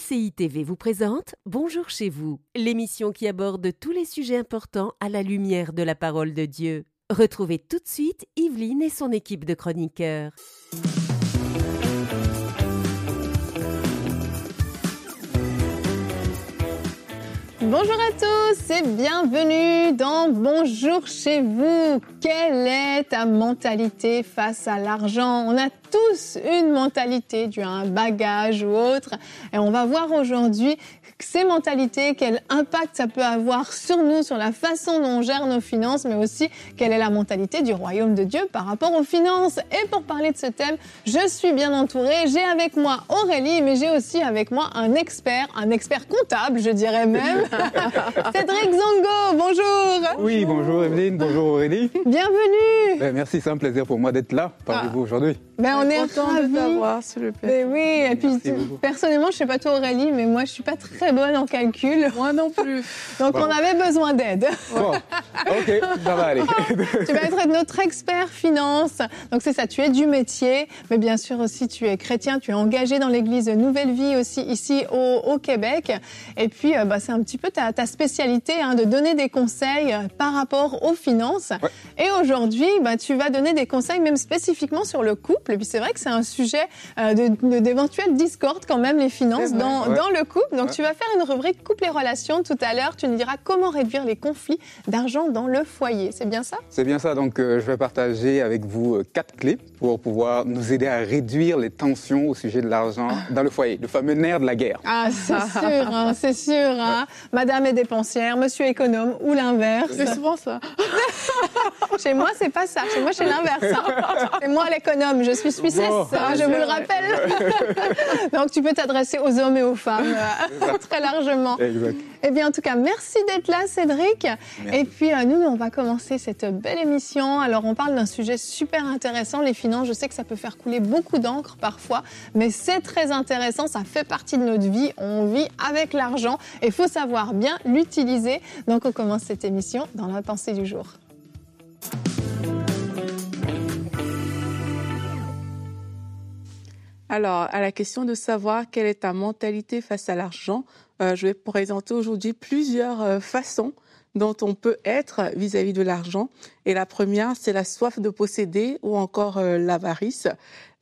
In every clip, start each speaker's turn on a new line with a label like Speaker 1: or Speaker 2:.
Speaker 1: MCI TV vous présente Bonjour chez vous, l'émission qui aborde tous les sujets importants à la lumière de la parole de Dieu. Retrouvez tout de suite Yveline et son équipe de chroniqueurs.
Speaker 2: Bonjour à tous et bienvenue dans Bonjour chez vous. Quelle est ta mentalité face à l'argent? On a tous une mentalité due à un bagage ou autre et on va voir aujourd'hui ces mentalités, quel impact ça peut avoir sur nous, sur la façon dont on gère nos finances, mais aussi quelle est la mentalité du royaume de Dieu par rapport aux finances. Et pour parler de ce thème, je suis bien entourée. J'ai avec moi Aurélie, mais j'ai aussi avec moi un expert, un expert comptable, je dirais même. Cédric Zongo, bonjour.
Speaker 3: Oui, bonjour Evelyne, bonjour Aurélie.
Speaker 2: Bienvenue.
Speaker 3: Ben, merci, c'est un plaisir pour moi d'être là parmi
Speaker 2: Ah.
Speaker 3: vous aujourd'hui.
Speaker 2: Ben, on est
Speaker 4: content
Speaker 2: ravis.
Speaker 4: de t'avoir, s'il te plaît.
Speaker 2: Ben oui, et puis personnellement, je sais pas toi Aurélie, mais moi je suis pas très bonne en calcul,
Speaker 4: Moi non plus.
Speaker 2: donc
Speaker 3: Bon.
Speaker 2: on avait besoin d'aide.
Speaker 3: Bon, ok, ça va aller.
Speaker 2: tu vas être notre expert finance. Donc c'est ça, tu es du métier, mais bien sûr aussi tu es chrétien, tu es engagé dans l'église Nouvelle Vie aussi ici au, au Québec. Et puis euh, bah, c'est un petit peu ta, ta spécialité hein, de donner des conseils euh, par rapport aux finances.
Speaker 3: Ouais.
Speaker 2: Et aujourd'hui, bah, tu vas donner des conseils même spécifiquement sur le couple. Et puis c'est vrai que c'est un sujet euh, de- de- d'éventuelle discorde quand même les finances
Speaker 4: vrai.
Speaker 2: dans,
Speaker 3: Ouais.
Speaker 2: dans le couple. Donc
Speaker 3: Ouais.
Speaker 2: tu vas faire une rubrique couple et relations tout à l'heure. Tu nous diras comment réduire les conflits d'argent dans le foyer. C'est bien ça?
Speaker 3: C'est bien ça, donc euh, je vais partager avec vous euh, quatre clés pour pouvoir nous aider à réduire les tensions au sujet de l'argent dans le foyer, le fameux nerf de la guerre.
Speaker 2: Ah, c'est sûr, hein, c'est sûr. Hein. Madame est dépensière, monsieur économe ou l'inverse.
Speaker 4: C'est souvent ça.
Speaker 2: Chez moi, c'est pas ça. Chez moi, c'est l'inverse. hein. C'est moi l'économe. Je suis suissesse,
Speaker 3: Bon.
Speaker 2: hein, je vous le rappelle. Donc, tu peux t'adresser aux hommes et aux femmes euh, très largement.
Speaker 3: Exact.
Speaker 2: Eh bien, en tout cas, merci d'être là, Cédric. Et puis, euh, nous, on va commencer cette belle émission. Alors, on parle d'un sujet super intéressant, les finances. Je sais que ça peut faire couler beaucoup d'encre parfois, mais c'est très intéressant. Ça fait partie de notre vie. On vit avec l'argent et il faut savoir bien l'utiliser. Donc, on commence cette émission dans la pensée du jour.
Speaker 4: Alors, à la question de savoir quelle est ta mentalité face à l'argent, euh, je vais présenter aujourd'hui plusieurs euh, façons dont on peut être vis-à-vis de l'argent. Et la première, c'est la soif de posséder ou encore euh, l'avarice.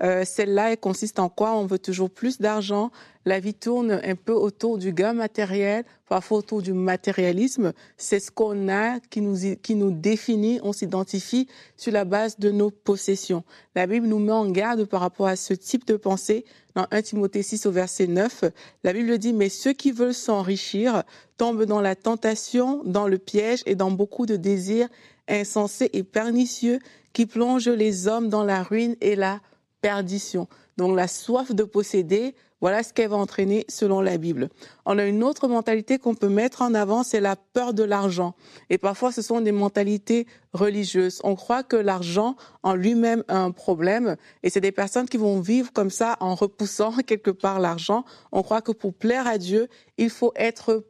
Speaker 4: Celle-là, elle consiste en quoi? On veut toujours plus d'argent. La vie tourne un peu autour du gain matériel, parfois autour du matérialisme. C'est ce qu'on a qui nous, qui nous définit. On s'identifie sur la base de nos possessions. La Bible nous met en garde par rapport à ce type de pensée. Dans 1 Timothée 6 au verset 9, la Bible dit, mais ceux qui veulent s'enrichir tombent dans la tentation, dans le piège et dans beaucoup de désirs insensés et pernicieux qui plongent les hommes dans la ruine et la perdition. Donc la soif de posséder, voilà ce qu'elle va entraîner selon la Bible. On a une autre mentalité qu'on peut mettre en avant, c'est la peur de l'argent. Et parfois, ce sont des mentalités religieuses. On croit que l'argent en lui-même a un problème et c'est des personnes qui vont vivre comme ça en repoussant quelque part l'argent. On croit que pour plaire à Dieu, il faut être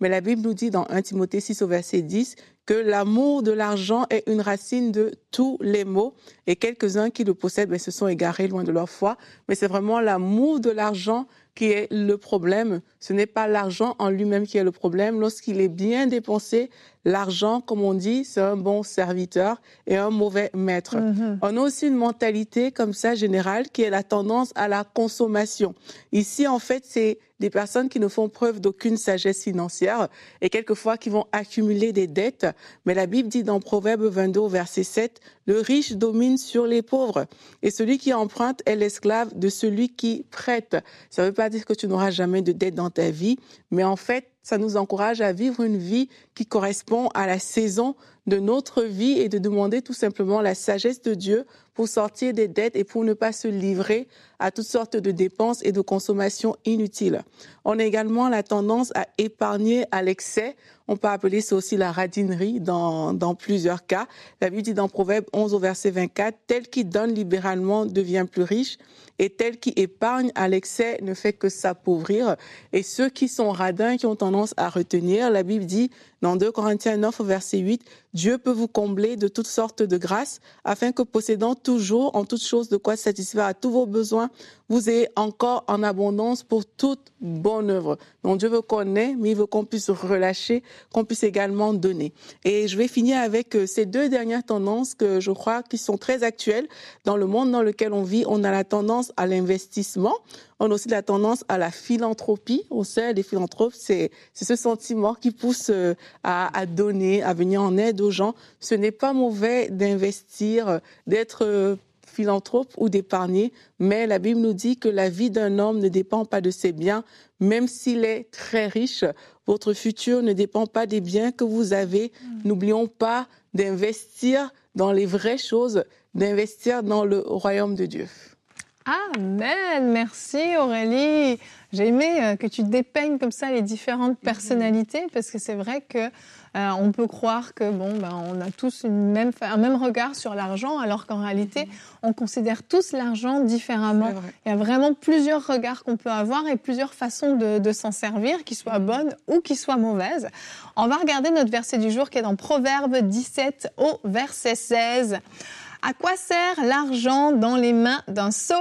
Speaker 4: Mais la Bible nous dit dans 1 Timothée 6 au verset 10 que l'amour de l'argent est une racine de tous les maux et quelques-uns qui le possèdent se sont égarés loin de leur foi. Mais c'est vraiment l'amour de l'argent qui est le problème. Ce n'est pas l'argent en lui-même qui est le problème. Lorsqu'il est bien dépensé, l'argent, comme on dit, c'est un bon serviteur et un mauvais maître. On a aussi une mentalité comme ça générale qui est la tendance à la consommation. Ici, en fait, c'est des personnes qui ne font preuve d'aucune sagesse financière et quelquefois qui vont accumuler des dettes. Mais la Bible dit dans Proverbe 22 au verset 7, le riche domine sur les pauvres et celui qui emprunte est l'esclave de celui qui prête. Ça ne veut pas dire que tu n'auras jamais de dette dans ta vie, mais en fait, ça nous encourage à vivre une vie qui correspond à la saison de notre vie et de demander tout simplement la sagesse de Dieu pour sortir des dettes et pour ne pas se livrer à toutes sortes de dépenses et de consommations inutiles. On a également la tendance à épargner à l'excès. On peut appeler ça aussi la radinerie dans, plusieurs cas. La Bible dit dans Proverbe 11 au verset 24, tel qui donne libéralement devient plus riche et tel qui épargne à l'excès ne fait que s'appauvrir. Et ceux qui sont radins, qui ont tendance à retenir, la Bible dit Dans 2 Corinthiens 9, verset 8, Dieu peut vous combler de toutes sortes de grâces, afin que possédant toujours en toutes choses de quoi satisfaire à tous vos besoins, vous ayez encore en abondance pour toute bonne œuvre. Donc Dieu veut qu'on ait, mais il veut qu'on puisse relâcher, qu'on puisse également donner. Et je vais finir avec euh, ces deux dernières tendances que je crois qui sont très actuelles dans le monde dans lequel on vit. On a la tendance à l'investissement. On a aussi la tendance à la philanthropie. On sait, les philanthropes, c'est ce sentiment qui pousse euh, à, à, donner, à venir en aide aux gens. Ce n'est pas mauvais d'investir, d'être euh, philanthrope ou d'épargner, mais la Bible nous dit que la vie d'un homme ne dépend pas de ses biens, même s'il est très riche. Votre futur ne dépend pas des biens que vous avez. Mm. N'oublions pas d'investir dans les vraies choses, d'investir dans le royaume de Dieu.
Speaker 2: Amen. Merci Aurélie. J'ai aimé euh, que tu dépeignes comme ça les différentes mhm. personnalités parce que c'est vrai que euh, on peut croire que bon, ben, on a tous une même, un même regard sur l'argent, alors qu'en réalité, mhm. on considère tous l'argent différemment. Il y a vraiment plusieurs regards qu'on peut avoir et plusieurs façons de, de s'en servir, qui soient mhm. bonnes ou qui soient mauvaises. On va regarder notre verset du jour qui est dans Proverbe 17 au verset 16. À quoi sert l'argent dans les mains d'un sot?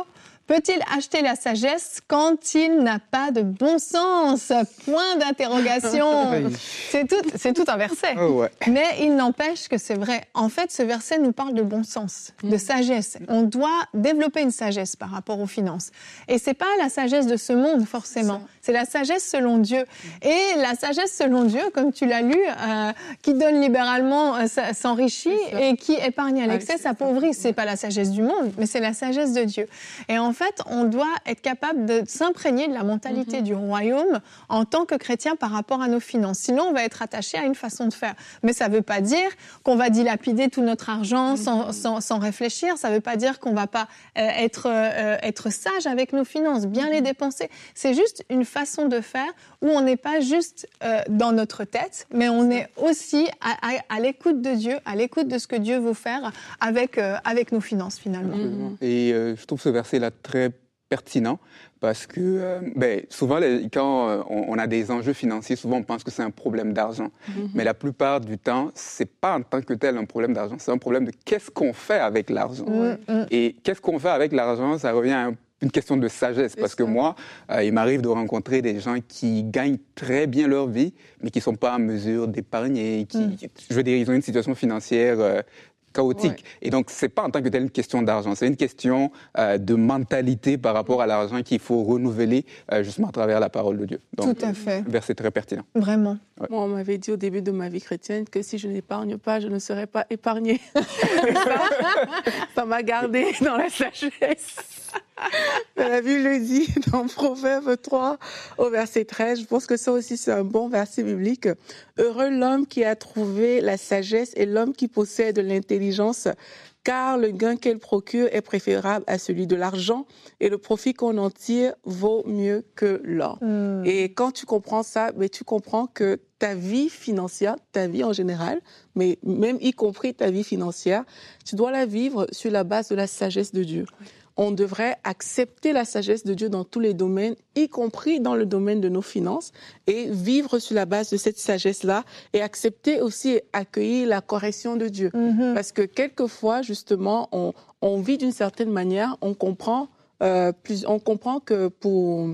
Speaker 2: Peut-il acheter la sagesse quand il n'a pas de bon sens? Point d'interrogation. c'est tout, c'est tout un verset. Oh, Mais il n'empêche que c'est vrai. En fait, ce verset nous parle de bon sens, de mm. sagesse. On doit développer une sagesse par rapport aux finances. Et c'est pas la sagesse de ce monde forcément. C'est la sagesse selon Dieu. Et la sagesse selon Dieu, comme tu l'as lu, euh, qui donne libéralement euh, s'enrichit et qui épargne à l'excès s'appauvrit. C'est pas la sagesse du monde, mais c'est la sagesse de Dieu. Et en fait, on doit être capable de s'imprégner de la mentalité mhm. du royaume en tant que chrétien par rapport à nos finances. Sinon, on va être attaché à une façon de faire. Mais ça ne veut pas dire qu'on va dilapider tout notre argent mhm. sans, sans, réfléchir. Ça ne veut pas dire qu'on ne va pas euh, être, euh, être sage avec nos finances, bien les mhm. dépenser. C'est juste une façon de faire où on n'est pas juste euh, dans notre tête, mais on est aussi à, l'écoute de Dieu, à l'écoute de ce que Dieu veut faire avec, avec nos finances finalement.
Speaker 3: Et je trouve ce verset-là très pertinent parce que euh, ben, souvent, quand euh, on, a des enjeux financiers, souvent on pense que c'est un problème d'argent. Mm-hmm. Mais la plupart du temps, c'est pas en tant que tel un problème d'argent, c'est un problème de qu'est-ce qu'on fait avec l'argent. Mm-hmm. Et qu'est-ce qu'on fait avec l'argent, ça revient à une question de sagesse. Parce que moi, euh, il m'arrive de rencontrer des gens qui gagnent très bien leur vie, mais qui ne sont pas en mesure d'épargner. Qui, mm. Je veux dire, ils ont une situation financière chaotique. Et donc, c'est pas en tant que tel une question d'argent, c'est une question euh, de mentalité par rapport à l'argent qu'il faut renouveler euh, justement à travers la parole de Dieu.
Speaker 2: Donc, Tout à fait.
Speaker 3: verset très pertinent.
Speaker 2: Vraiment.
Speaker 4: Moi, on m'avait dit au début de ma vie chrétienne que si je n'épargne pas, je ne serais pas épargnée. ça m'a gardé dans la sagesse. La Bible le dit dans Proverbe 3 au verset 13. Je pense que ça aussi c'est un bon verset biblique. Heureux l'homme qui a trouvé la sagesse et l'homme qui possède l'intelligence, car le gain qu'elle procure est préférable à celui de l'argent et le profit qu'on en tire vaut mieux que l'or. Hmm. Et quand tu comprends ça, mais tu comprends que ta vie financière, ta vie en général, mais même y compris ta vie financière, tu dois la vivre sur la base de la sagesse de Dieu on devrait accepter la sagesse de Dieu dans tous les domaines, y compris dans le domaine de nos finances, et vivre sur la base de cette sagesse-là, et accepter aussi et accueillir la correction de Dieu. Mm-hmm. Parce que quelquefois, justement, on, vit d'une certaine manière, on comprend, euh, plus, on comprend que pour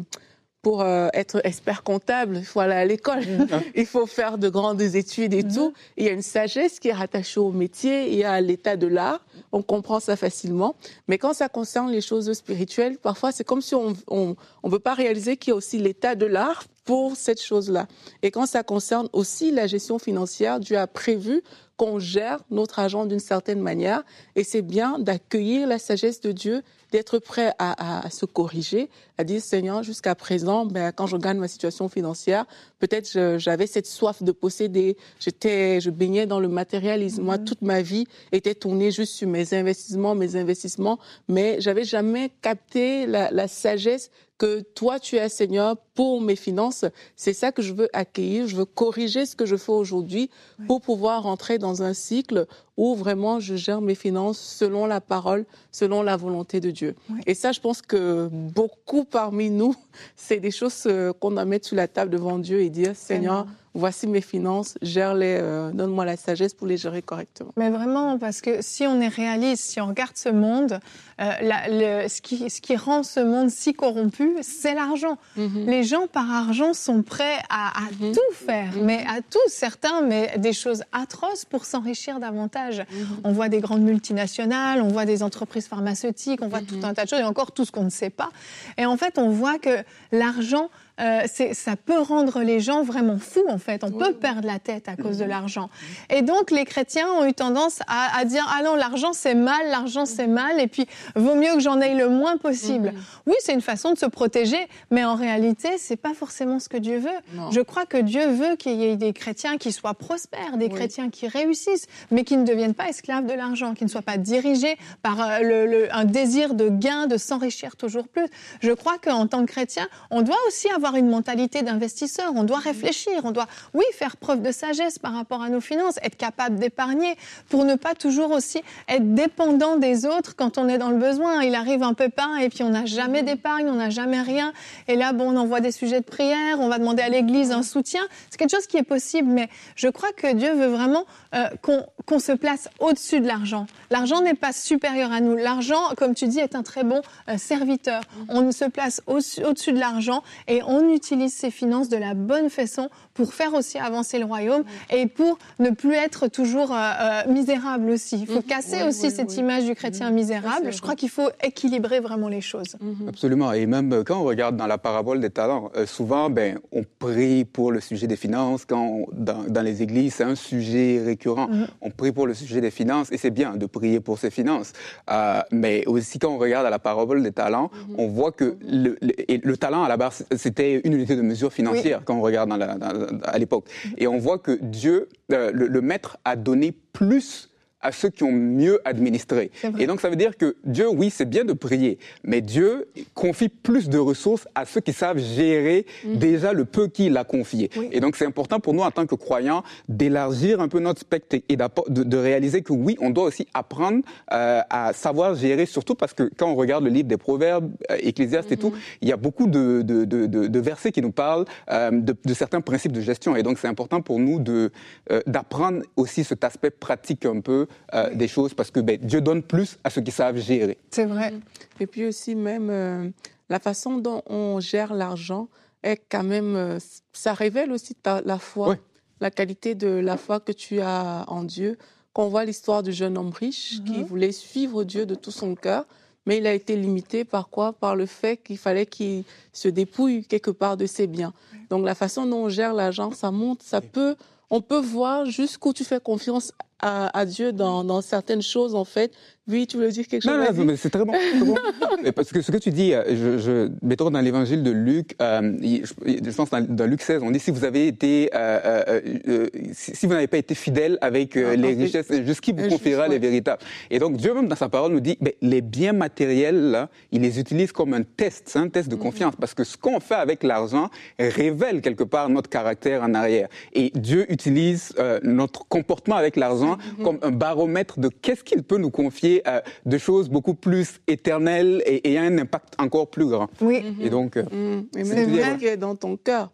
Speaker 4: pour euh, être expert comptable, il faut aller à l'école, mm-hmm. il faut faire de grandes études et mm-hmm. tout. Il y a une sagesse qui est rattachée au métier et à l'état de l'art. On comprend ça facilement. Mais quand ça concerne les choses spirituelles, parfois c'est comme si on ne on, veut pas réaliser qu'il y a aussi l'état de l'art pour cette chose-là. Et quand ça concerne aussi la gestion financière, Dieu a prévu qu'on gère notre argent d'une certaine manière. Et c'est bien d'accueillir la sagesse de Dieu d'être prêt à, se corriger, à dire Seigneur, jusqu'à présent, ben, quand je regarde ma situation financière, peut-être j'avais cette soif de posséder, j'étais, je baignais dans le matérialisme. Moi, mm-hmm. toute ma vie était tournée juste sur mes investissements, mes investissements, mais j'avais jamais capté la, la sagesse que toi tu es Seigneur pour mes finances. C'est ça que je veux accueillir. Je veux corriger ce que je fais aujourd'hui pour pouvoir rentrer dans un cycle où vraiment je gère mes finances selon la parole, selon la volonté de Dieu. Et ça, je pense que beaucoup parmi nous, c'est des choses euh, qu'on doit mettre sur la table devant Dieu et dire, Seigneur, voici mes finances, gère-les, euh, donne-moi la sagesse pour les gérer correctement.
Speaker 2: Mais vraiment, parce que si on est réaliste, si on regarde ce monde, euh, le, ce, qui, ce qui rend ce monde si corrompu, c'est l'argent. Mhm. Les gens, par argent, sont prêts à, mhm. tout faire, mhm. mais à tout, certains, mais des choses atroces pour s'enrichir davantage. On voit des grandes multinationales, on voit des entreprises pharmaceutiques, on voit tout un tas de choses, et encore tout ce qu'on ne sait pas. Et en fait, on voit que l'argent euh, ça peut rendre les gens vraiment fous, en fait. On peut perdre la tête à cause de mhm. l'argent. Et donc, les chrétiens ont eu tendance à, dire Ah non, l'argent c'est mal, l'argent c'est mhm. mal, et puis vaut mieux que j'en aie le moins possible. Mhm. Oui, c'est une façon de se protéger, mais en réalité, c'est pas forcément ce que Dieu veut. Je crois que Dieu veut qu'il y ait des chrétiens qui soient prospères, des chrétiens qui réussissent, mais qui ne deviennent pas esclaves de l'argent, qui ne soient pas dirigés par euh, le, un désir de gain, de s'enrichir toujours plus. Je crois qu'en tant que chrétien, on doit aussi avoir une mentalité d'investisseur. On doit mhm. réfléchir, on doit, oui, faire preuve de sagesse par rapport à nos finances, être capable d'épargner pour ne pas toujours aussi être dépendant des autres quand on est dans le besoin. Il arrive un pépin et puis on n'a jamais mhm. d'épargne, on n'a jamais rien. Et là, bon, on envoie des sujets de prière, on va demander à l'Église un soutien. C'est quelque chose qui est possible, mais je crois que Dieu veut vraiment euh, qu'on se place au-dessus de l'argent. L'argent n'est pas supérieur à nous. L'argent, comme tu dis, est un très bon euh, serviteur. Mhm. On se place au-dessus de l'argent et on utilise ses finances de la bonne façon pour faire aussi avancer le royaume et pour ne plus être toujours euh, euh, misérable aussi. Il faut mhm. casser aussi cette image du chrétien mhm. misérable. Je crois qu'il faut équilibrer vraiment les choses.
Speaker 3: Mhm. Absolument. Et même euh, quand on regarde dans la parabole des talents, souvent, ben, on prie pour le sujet des finances. Quand dans, dans, les églises, c'est un sujet récurrent. On prie pour le sujet des finances et c'est bien de prier pour ses finances. mais aussi quand on regarde à la parabole des talents, on voit que le, le, talent à la base, c'était une unité de mesure financière quand on regarde dans la, à l'époque. Et on voit que Dieu, euh, le, maître, a donné plus à ceux qui ont mieux administré. Et donc ça veut dire que Dieu, oui, c'est bien de prier, mais Dieu confie plus de ressources à ceux qui savent gérer mm. déjà le peu qu'il a confié. Et donc c'est important pour nous en tant que croyants d'élargir un peu notre spectre et de, de, réaliser que oui, on doit aussi apprendre euh, à savoir gérer, surtout parce que quand on regarde le livre des Proverbes, euh, et tout, mm-hmm. il y a beaucoup de, de versets qui nous parlent euh, de, certains principes de gestion. Et donc c'est important pour nous de d'apprendre aussi cet aspect pratique un peu euh, des choses parce que ben, Dieu donne plus à ceux qui savent gérer.
Speaker 2: C'est vrai.
Speaker 4: Et puis aussi même euh, la façon dont on gère l'argent est quand même, euh, ça révèle aussi ta, la foi, la qualité de la foi que tu as en Dieu. Quand on voit l'histoire du jeune homme riche qui mhm. voulait suivre Dieu de tout son cœur, mais il a été limité par quoi? Par le fait qu'il fallait qu'il se dépouille quelque part de ses biens. Donc la façon dont on gère l'argent, ça monte, ça peut, on peut voir jusqu'où tu fais confiance à, Dieu dans, dans, certaines choses, en fait. Oui, tu veux dire quelque chose
Speaker 3: Non, non, mais c'est très bon. bon. Parce que ce que tu dis, euh, je, je mettons dans l'évangile de Luc, euh, je, pense dans, dans, Luc 16, on dit si vous avez été, euh, si, vous n'avez pas été fidèle avec ah, les richesses, jusqu'il vous confiera les véritables. Et donc Dieu même dans sa parole nous dit, mais les biens matériels, là, il les utilise comme un test, un test de mm-hmm. confiance, parce que ce qu'on fait avec l'argent révèle quelque part notre caractère en arrière. Et Dieu utilise notre comportement avec l'argent Mhm. comme un baromètre de qu'est-ce qu'il peut nous confier euh, de choses beaucoup plus éternelles et, et un impact encore plus grand.
Speaker 2: Oui.
Speaker 3: Et donc, euh,
Speaker 4: mhm. mais même ce qui est dans ton cœur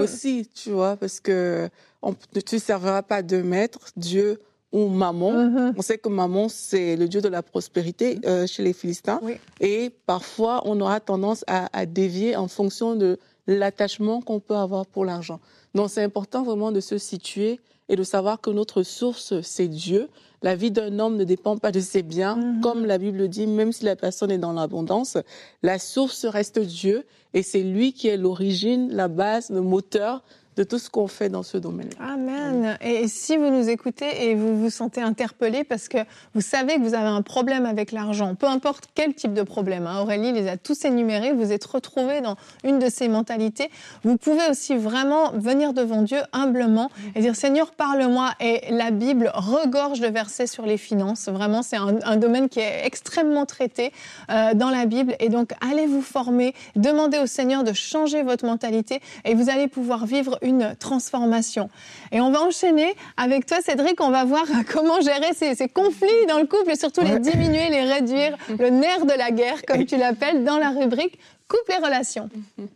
Speaker 4: aussi, tu vois, parce que on, tu ne serviras pas de maître, Dieu ou maman. On sait que maman, c'est le dieu de la prospérité euh, chez les Philistins. Et parfois, on aura tendance à, à dévier en fonction de l'attachement qu'on peut avoir pour l'argent. Donc, c'est important vraiment de se situer et de savoir que notre source, c'est Dieu. La vie d'un homme ne dépend pas de ses biens. Mhm. Comme la Bible dit, même si la personne est dans l'abondance, la source reste Dieu et c'est lui qui est l'origine, la base, le moteur de tout ce qu'on fait dans ce domaine.
Speaker 2: Amen. Et si vous nous écoutez et vous vous sentez interpellé parce que vous savez que vous avez un problème avec l'argent, peu importe quel type de problème, hein, Aurélie les a tous énumérés, vous êtes retrouvé dans une de ces mentalités, vous pouvez aussi vraiment venir devant Dieu humblement et dire Seigneur, parle-moi. Et la Bible regorge de versets sur les finances. Vraiment, c'est un, domaine qui est extrêmement traité euh, dans la Bible. Et donc, allez vous former, demandez au Seigneur de changer votre mentalité et vous allez pouvoir vivre une transformation. Et on va enchaîner avec toi, Cédric. On va voir comment gérer ces, conflits dans le couple et surtout les diminuer, les réduire, le nerf de la guerre, comme tu l'appelles, dans la rubrique Couple et relations.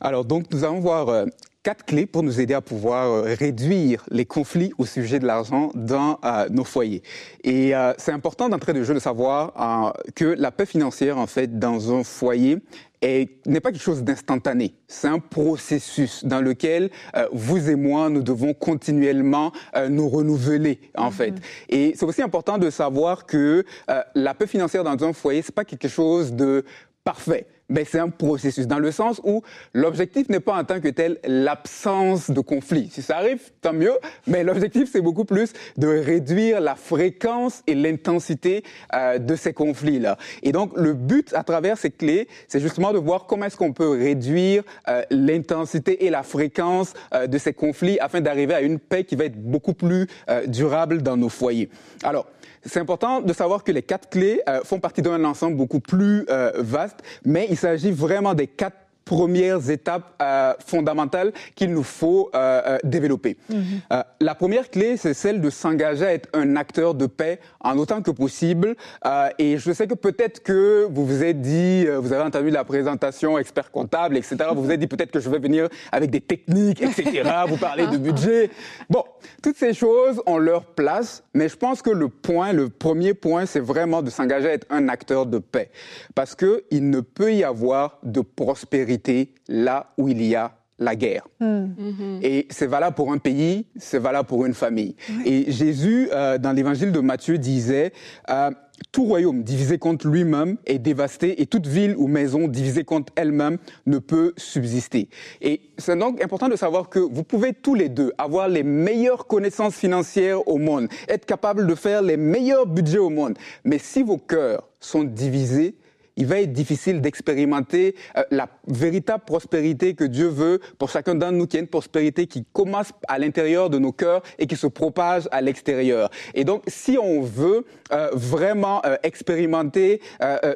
Speaker 3: Alors, donc, nous allons voir euh, quatre clés pour nous aider à pouvoir euh, réduire les conflits au sujet de l'argent dans euh, nos foyers. Et c'est important d'entrer de jeu de savoir que la paix financière, en fait, dans un foyer, n'est pas quelque chose d'instantané. C'est un processus dans lequel vous et moi, nous devons continuellement nous renouveler, en mm-hmm. fait. Et c'est aussi important de savoir que la paix financière dans un foyer, c'est pas quelque chose de parfait mais c'est un processus, dans le sens où l'objectif n'est pas en tant que tel l'absence de conflit. Si ça arrive, tant mieux, mais l'objectif, c'est beaucoup plus de réduire la fréquence et l'intensité euh, de ces conflits-là. Et donc, le but à travers ces clés, c'est justement de voir comment est-ce qu'on peut réduire euh, l'intensité et la fréquence euh, de ces conflits afin d'arriver à une paix qui va être beaucoup plus durable dans nos foyers. Alors, c'est important de savoir que les quatre clés font partie d'un ensemble beaucoup plus vaste, mais il s'agit vraiment des quatre premières étapes euh, fondamentales qu'il nous faut euh, euh développer. Mm -hmm. la première clé, c'est celle de s'engager à être un acteur de paix en autant que possible. et je sais que peut-être que vous vous êtes dit, vous avez entendu la présentation expert comptable, etc. Vous vous êtes dit peut-être que je vais venir avec des techniques, etc. vous parler de budget. Bon, toutes ces choses ont leur place, mais je pense que le point, le premier point, c'est vraiment de s'engager à être un acteur de paix, parce que il ne peut y avoir de prospérité là où il y a la guerre. Hmm. Et c'est valable pour un pays, c'est valable pour une famille. Et Jésus, euh, dans l'évangile de Matthieu, disait, euh, tout royaume divisé contre lui-même est dévasté et toute ville ou maison divisée contre elle-même ne peut subsister. Et c'est donc important de savoir que vous pouvez tous les deux avoir les meilleures connaissances financières au monde, être capable de faire les meilleurs budgets au monde. Mais si vos cœurs sont divisés, il va être difficile d'expérimenter euh, la véritable prospérité que Dieu veut pour chacun d'entre nous, qui est une prospérité qui commence à l'intérieur de nos cœurs et qui se propage à l'extérieur. Et donc, si on veut euh, vraiment euh, expérimenter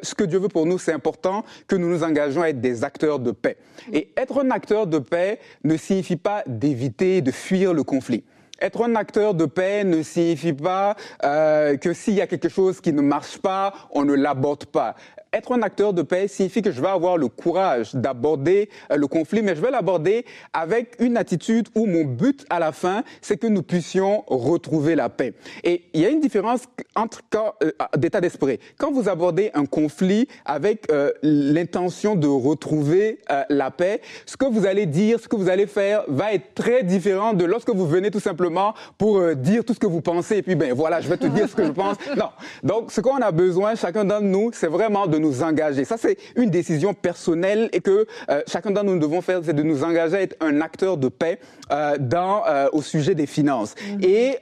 Speaker 3: ce que Dieu veut pour nous, c'est important que nous nous engageons à être des acteurs de paix. Et être un acteur de paix ne signifie pas d'éviter, de fuir le conflit. Être un acteur de paix ne signifie pas que s'il y a quelque chose qui ne marche pas, on ne l'aborde pas être un acteur de paix signifie que je vais avoir le courage d'aborder euh, le conflit, mais je vais l'aborder avec une attitude où mon but à la fin, c'est que nous puissions retrouver la paix. Et il y a une différence entre euh, d'état d'esprit. Quand vous abordez un conflit avec euh, l'intention de retrouver la paix, ce que vous allez dire, ce que vous allez faire va être très différent de lorsque vous venez tout simplement pour dire tout ce que vous pensez et puis ben voilà, je vais te dire ce que je pense. Non. Donc ce qu'on a besoin chacun d'entre nous, c'est vraiment de nous engager. Ça, c'est une décision personnelle et que euh, chacun d'entre nous devons faire, c'est de nous engager à être un acteur de paix euh, dans, euh, au sujet des finances. Mhm. Et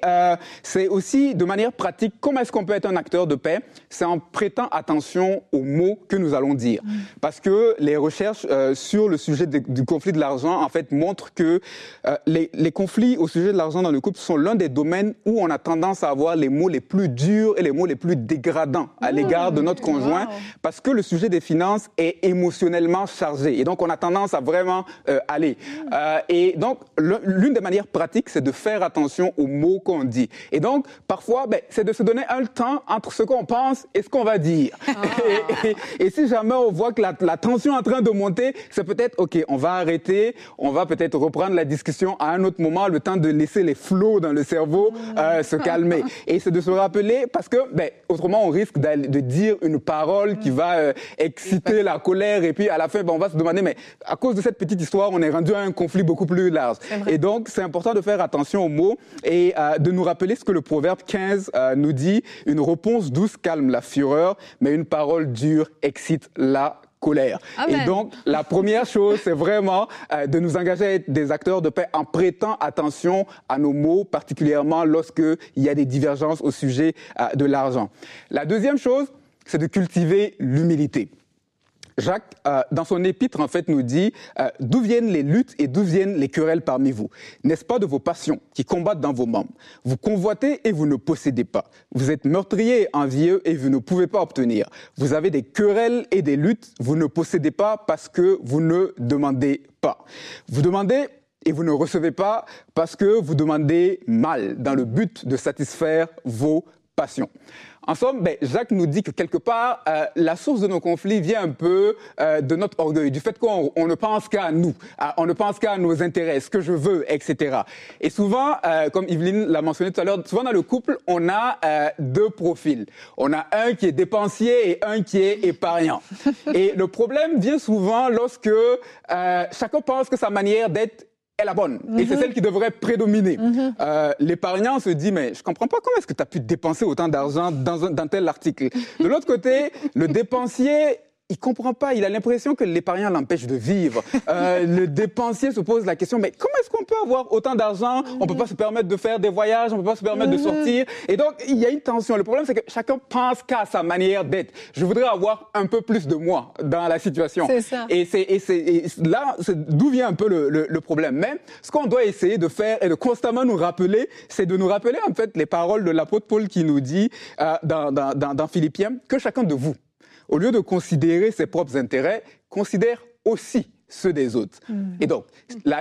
Speaker 3: c'est aussi de manière pratique, comment est-ce qu'on peut être un acteur de paix? C'est en prêtant attention aux mots que nous allons dire. Mhm. Parce que les recherches sur le sujet du conflit de l'argent, en fait, montrent que les, les conflits au sujet de l'argent dans le couple sont l'un des domaines où on a tendance à avoir les mots les plus durs et les mots les plus dégradants à l'égard de notre conjoint parce que le sujet des finances est émotionnellement chargé. Et donc, on a tendance à vraiment euh, aller. Euh, et donc, l'une des manières pratiques, c'est de faire attention aux mots qu'on dit. Et donc, parfois, ben, c'est de se donner un temps entre ce qu'on pense et ce qu'on va dire. Ah. Et, si jamais on voit que la, la tension est en train de monter, c'est peut-être, OK, on va arrêter, on va peut-être reprendre la discussion à un autre moment, le temps de laisser les flots dans le cerveau euh, se calmer. Et c'est de se rappeler, parce que, ben, autrement, on risque de dire une parole qui va euh, exciter la colère et puis à la fin, ben, on va se demander, mais à cause de cette petite histoire, on est rendu à un conflit beaucoup plus large. Et donc, c'est important de faire attention aux mots et euh, de nous rappeler ce que le proverbe 15 euh, nous dit. Une réponse douce calme la fureur, mais une parole dure excite la colère. Et donc, la première chose, c'est vraiment de nous engager à être des acteurs de paix en prêtant attention à nos mots, particulièrement lorsqu'il y a des divergences au sujet de l'argent. La deuxième chose, c'est de cultiver l'humilité. Jacques, euh, dans son épître, en fait, nous dit euh, d'où viennent les luttes et d'où viennent les querelles parmi vous? N'est-ce pas de vos passions qui combattent dans vos membres? Vous convoitez et vous ne possédez pas. Vous êtes meurtrier envieux et vous ne pouvez pas obtenir. Vous avez des querelles et des luttes, vous ne possédez pas parce que vous ne demandez pas. Vous demandez et vous ne recevez pas parce que vous demandez mal dans le but de satisfaire vos passions. En somme, ben, Jacques nous dit que quelque part, euh, la source de nos conflits vient un peu euh, de notre orgueil, du fait qu'on on ne pense qu'à nous, on ne pense qu'à nos intérêts, ce que je veux, etc. Et souvent, euh, comme Yveline l'a mentionné tout à l'heure, souvent dans le couple, on a deux profils. On a un qui est dépensier et un qui est épargnant. et le problème vient souvent lorsque chacun pense que sa manière d'être est la bonne. Et c'est mhm. celle qui devrait prédominer. Mhm. euh, L'épargnant se dit, mais je comprends pas comment est-ce que tu as pu dépenser autant d'argent dans, dans tel article? De l'autre côté, le dépensier il comprend pas. Il a l'impression que l'épargnant l'empêche de vivre. Euh, le dépensier se pose la question mais comment est-ce qu'on peut avoir autant d'argent? On peut pas se permettre de faire des voyages, on peut pas se permettre de mhm. sortir. Et donc il y a une tension. Le problème c'est que chacun pense qu'à sa manière d'être. Je voudrais avoir un peu plus de moi dans la situation.
Speaker 2: C'est ça.
Speaker 3: Et c'est et c'est là d'où vient un peu le, le, le problème. Mais ce qu'on doit essayer de faire et de constamment nous rappeler, c'est de nous rappeler en fait les paroles de l'apôtre Paul qui nous dit euh, dans, dans, dans, dans Philippiens que chacun de vous au lieu de considérer ses propres intérêts, considère aussi ceux des autres. Mm. Et donc,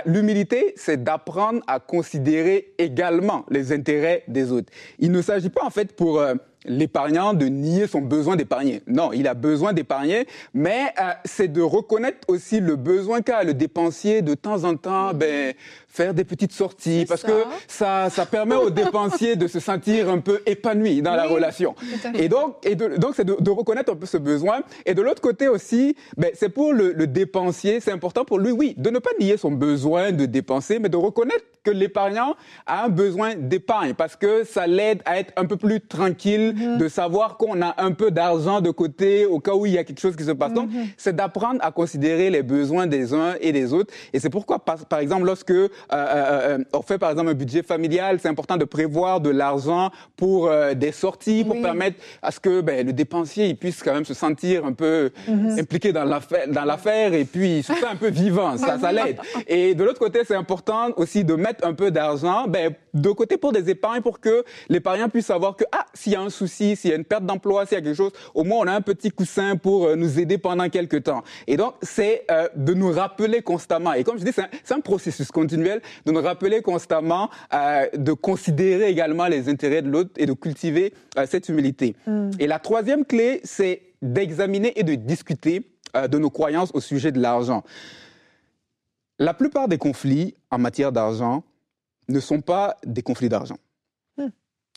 Speaker 3: l'humilité, c'est d'apprendre à considérer également les intérêts des autres. Il ne s'agit pas en fait pour euh, l'épargnant de nier son besoin d'épargner. Non, il a besoin d'épargner, mais euh, c'est de reconnaître aussi le besoin qu'a le dépensier de temps en temps, mm. ben faire des petites sorties parce que ça ça permet au dépensier de se sentir un peu épanoui dans la relation. Et donc et donc c'est de, de, reconnaître un peu ce besoin et de l'autre côté aussi, ben c'est pour le, le dépensier, c'est important pour lui oui, de ne pas nier son besoin de dépenser mais de reconnaître que l'épargnant a un besoin d'épargne parce que ça l'aide à être un peu plus tranquille Mhm. de savoir qu'on a un peu d'argent de côté au cas où il y a quelque chose qui se passe. Donc, mhm. c'est d'apprendre à considérer les besoins des uns et des autres. Et c'est pourquoi, par, exemple, lorsque euh, euh, euh, on fait par exemple un budget familial, c'est important de prévoir de l'argent pour des sorties, pour permettre à ce que ben, le dépensier il puisse quand même se sentir un peu mhm. impliqué dans l'affaire, et puis se fait un peu vivant. Ça, ça l'aide. Et de l'autre côté, c'est important aussi de mettre un peu d'argent, ben, de côté pour des épargnes, pour que l'épargnant puisse savoir que ah, s'il y a un souci s'il y a une perte d'emploi, s'il y a quelque chose, au moins on a un petit coussin pour nous aider pendant quelques temps. Et donc, c'est euh, de nous rappeler constamment. Et comme je dis, c'est un, processus continuel de nous rappeler constamment euh, de considérer également les intérêts de l'autre et de cultiver cette humilité. Mm. Et la troisième clé, c'est d'examiner et de discuter de nos croyances au sujet de l'argent. La plupart des conflits en matière d'argent ne sont pas des conflits d'argent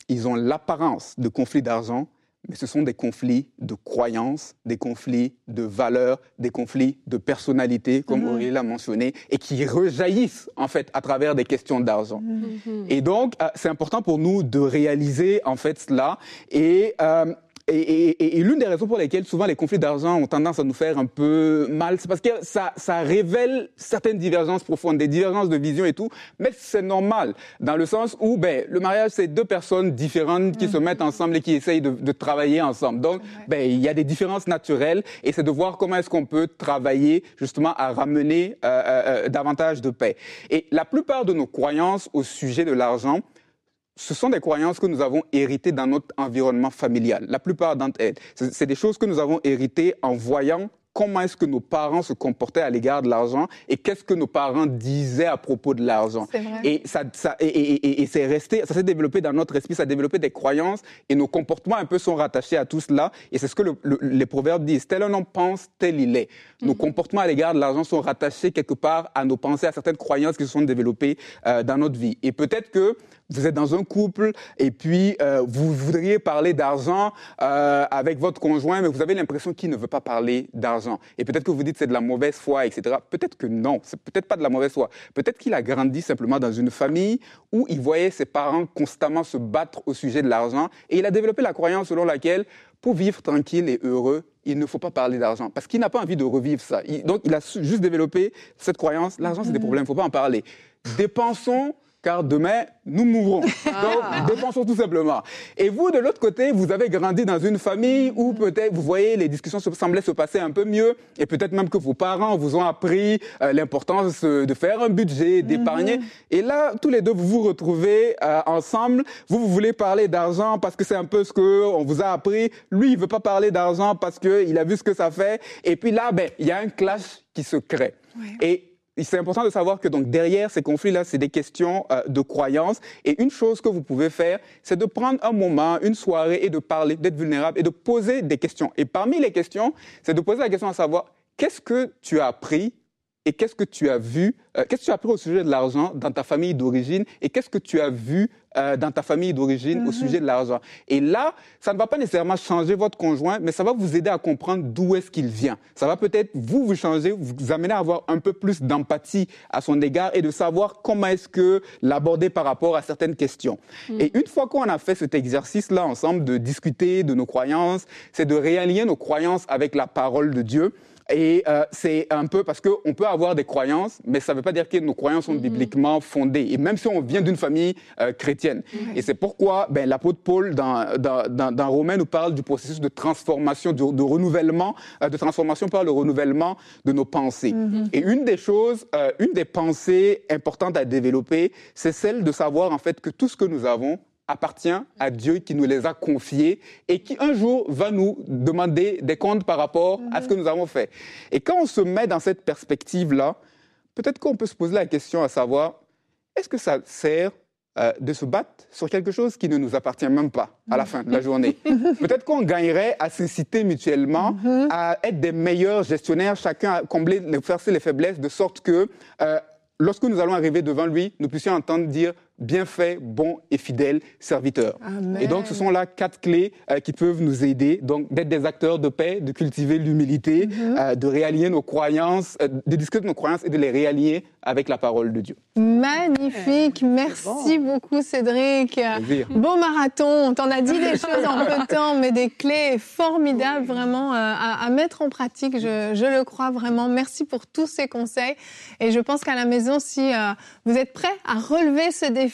Speaker 3: ils ont l'apparence de conflits d'argent, mais ce sont des conflits de croyances, des conflits de valeurs, des conflits de personnalité, comme mm Aurélie l'a mentionné, et qui rejaillissent en fait à travers des questions d'argent. Mhm. Et donc, euh, c'est important pour nous de réaliser en fait cela. Et euh, et, l'une des raisons pour lesquelles souvent les conflits d'argent ont tendance à nous faire un peu mal, c'est parce que ça, ça révèle certaines divergences profondes, des divergences de vision et tout. Mais c'est normal, dans le sens où ben, le mariage, c'est deux personnes différentes qui se mm. mettent ensemble et qui essayent de, de travailler ensemble. Donc, ben, il y a des différences naturelles et c'est de voir comment est-ce qu'on peut travailler justement à ramener euh, euh, euh davantage de paix. Et la plupart de nos croyances au sujet de l'argent, ce sont des croyances que nous avons héritées dans notre environnement familial. La plupart d'entre elles, c'est des choses que nous avons héritées en voyant comment est-ce que nos parents se comportaient à l'égard de l'argent et qu'est-ce que nos parents disaient à propos de l'argent. Et ça, ça et, et, et c'est resté, ça s'est développé dans notre esprit, ça a développé des croyances et nos comportements un peu sont rattachés à tout cela. Et c'est ce que le, les proverbes disent. Tel un homme pense, tel il est. Nos mhm. comportements à l'égard de l'argent sont rattachés quelque part à nos pensées, à certaines croyances qui se sont développées euh, dans notre vie. Et peut-être que vous êtes dans un couple et puis euh, vous voudriez parler d'argent euh, avec votre conjoint, mais vous avez l'impression qu'il ne veut pas parler d'argent. Et peut-être que vous dites c'est de la mauvaise foi, etc. Peut-être que non, c'est peut-être pas de la mauvaise foi. Peut-être qu'il a grandi simplement dans une famille où il voyait ses parents constamment se battre au sujet de l'argent et il a développé la croyance selon laquelle pour vivre tranquille et heureux, il ne faut pas parler d'argent parce qu'il n'a pas envie de revivre ça. donc il a juste développé cette croyance, l'argent c'est des mmh. problèmes, il ne faut pas en parler. Dépensons car demain, nous mourrons.
Speaker 2: Ah.
Speaker 3: Donc, dépensons tout simplement. Et vous, de l'autre côté, vous avez grandi dans une famille où peut-être, vous voyez, les discussions se- semblaient se passer un peu mieux, et peut-être même que vos parents vous ont appris euh, l'importance euh, de faire un budget, d'épargner. Et là, tous les deux, vous vous retrouvez euh, ensemble. Vous, vous voulez parler d'argent parce que c'est un peu ce que on vous a appris. Lui, il veut pas parler d'argent parce que il a vu ce que ça fait. Et puis là, ben, il y a un clash qui se crée. Et c'est important de savoir que donc derrière ces conflits-là, c'est des questions euh, de croyance. Et une chose que vous pouvez faire, c'est de prendre un moment, une soirée et de parler, d'être vulnérable et de poser des questions. Et parmi les questions, c'est de poser la question à savoir qu'est-ce que tu as appris et qu'est-ce que tu as vu, euh, qu'est-ce que tu as appris au sujet de l'argent dans ta famille d'origine et qu'est-ce que tu as vu euh, dans ta famille d'origine au sujet de l'argent. Et là, ça ne va pas nécessairement changer votre conjoint, mais ça va vous aider à comprendre d'où est-ce qu'il vient. Ça va peut-être vous vous changer, vous amener à avoir un peu plus d'empathie à son égard et de savoir comment est-ce que l'aborder par rapport à certaines questions. Et une fois qu'on a fait cet exercice-là ensemble de discuter de nos croyances, c'est de réaligner nos croyances avec la parole de Dieu. Et euh, c'est un peu parce qu'on peut avoir des croyances, mais ça ne veut pas dire que nos croyances sont bibliquement fondées. Et même si on vient d'une famille euh, chrétienne. Et c'est pourquoi ben, l'apôtre Paul, dans, dans, dans, dans Romains, nous parle du processus de transformation, de, de renouvellement, euh, de transformation par le renouvellement de nos pensées. Et une des choses, euh, une des pensées importantes à développer, c'est celle de savoir en fait que tout ce que nous avons appartient à Dieu qui nous les a confiés et qui un jour va nous demander des comptes par rapport à ce que nous avons fait. Et quand on se met dans cette perspective-là, peut-être qu'on peut se poser la question à savoir, est-ce que ça sert euh, de se battre sur quelque chose qui ne nous appartient même pas à la fin de la journée? Peut-être qu'on gagnerait à s'inciter mutuellement, à être des meilleurs gestionnaires, chacun à combler, les forcer les faiblesses, de sorte que euh, lorsque nous allons arriver devant lui, nous puissions entendre dire bien fait, bon et fidèle serviteur.
Speaker 2: Amen.
Speaker 3: Et donc, ce sont là quatre clés euh, qui peuvent nous aider, donc d'être des acteurs de paix, de cultiver l'humilité, euh, de réaligner nos croyances, euh, de discuter de nos croyances et de les réaligner avec la parole de Dieu.
Speaker 2: Magnifique, merci beaucoup Cédric.
Speaker 3: Plaisir.
Speaker 2: Beau marathon, on t'en a dit des choses en peu de temps, mais des clés formidables vraiment euh, à, à mettre en pratique, je, je le crois vraiment. Merci pour tous ces conseils et je pense qu'à la maison, si euh, vous êtes prêts à relever ce défi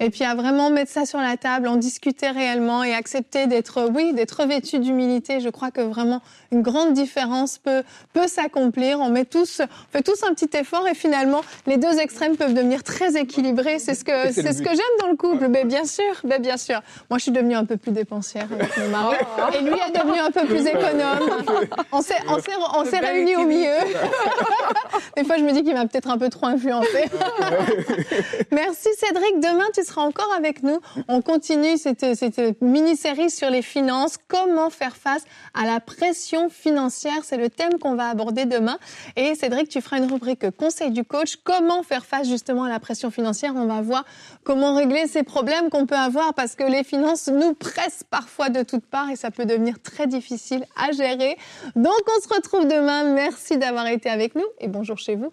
Speaker 2: et puis à vraiment mettre ça sur la table, en discuter réellement et accepter d'être, oui, d'être revêtu d'humilité, je crois que vraiment une grande différence peut, peut s'accomplir. On met tous, on fait tous un petit effort et finalement, les deux extrêmes peuvent devenir très équilibrés. C'est ce que,
Speaker 3: c'est
Speaker 2: ce
Speaker 3: but.
Speaker 2: que j'aime dans le couple. Mais bien sûr, mais bien sûr. Moi, je suis devenue un peu plus dépensière avec mon mari. Et lui est devenu un peu plus économe. On s'est, on s'est, on s'est réunis au milieu. Des fois, je me dis qu'il m'a peut-être un peu trop influencé. Merci Cédric. Demain, tu seras encore avec nous. On continue cette, cette mini-série sur les finances. Comment faire face à la pression financière? C'est le thème qu'on va aborder demain. Et Cédric, tu feras une rubrique conseil du coach. Comment faire face justement à la pression financière? On va voir comment régler ces problèmes qu'on peut avoir parce que les finances nous pressent parfois de toutes parts et ça peut devenir très difficile à gérer. Donc, on se retrouve demain. Merci d'avoir été avec nous et bonjour chez vous.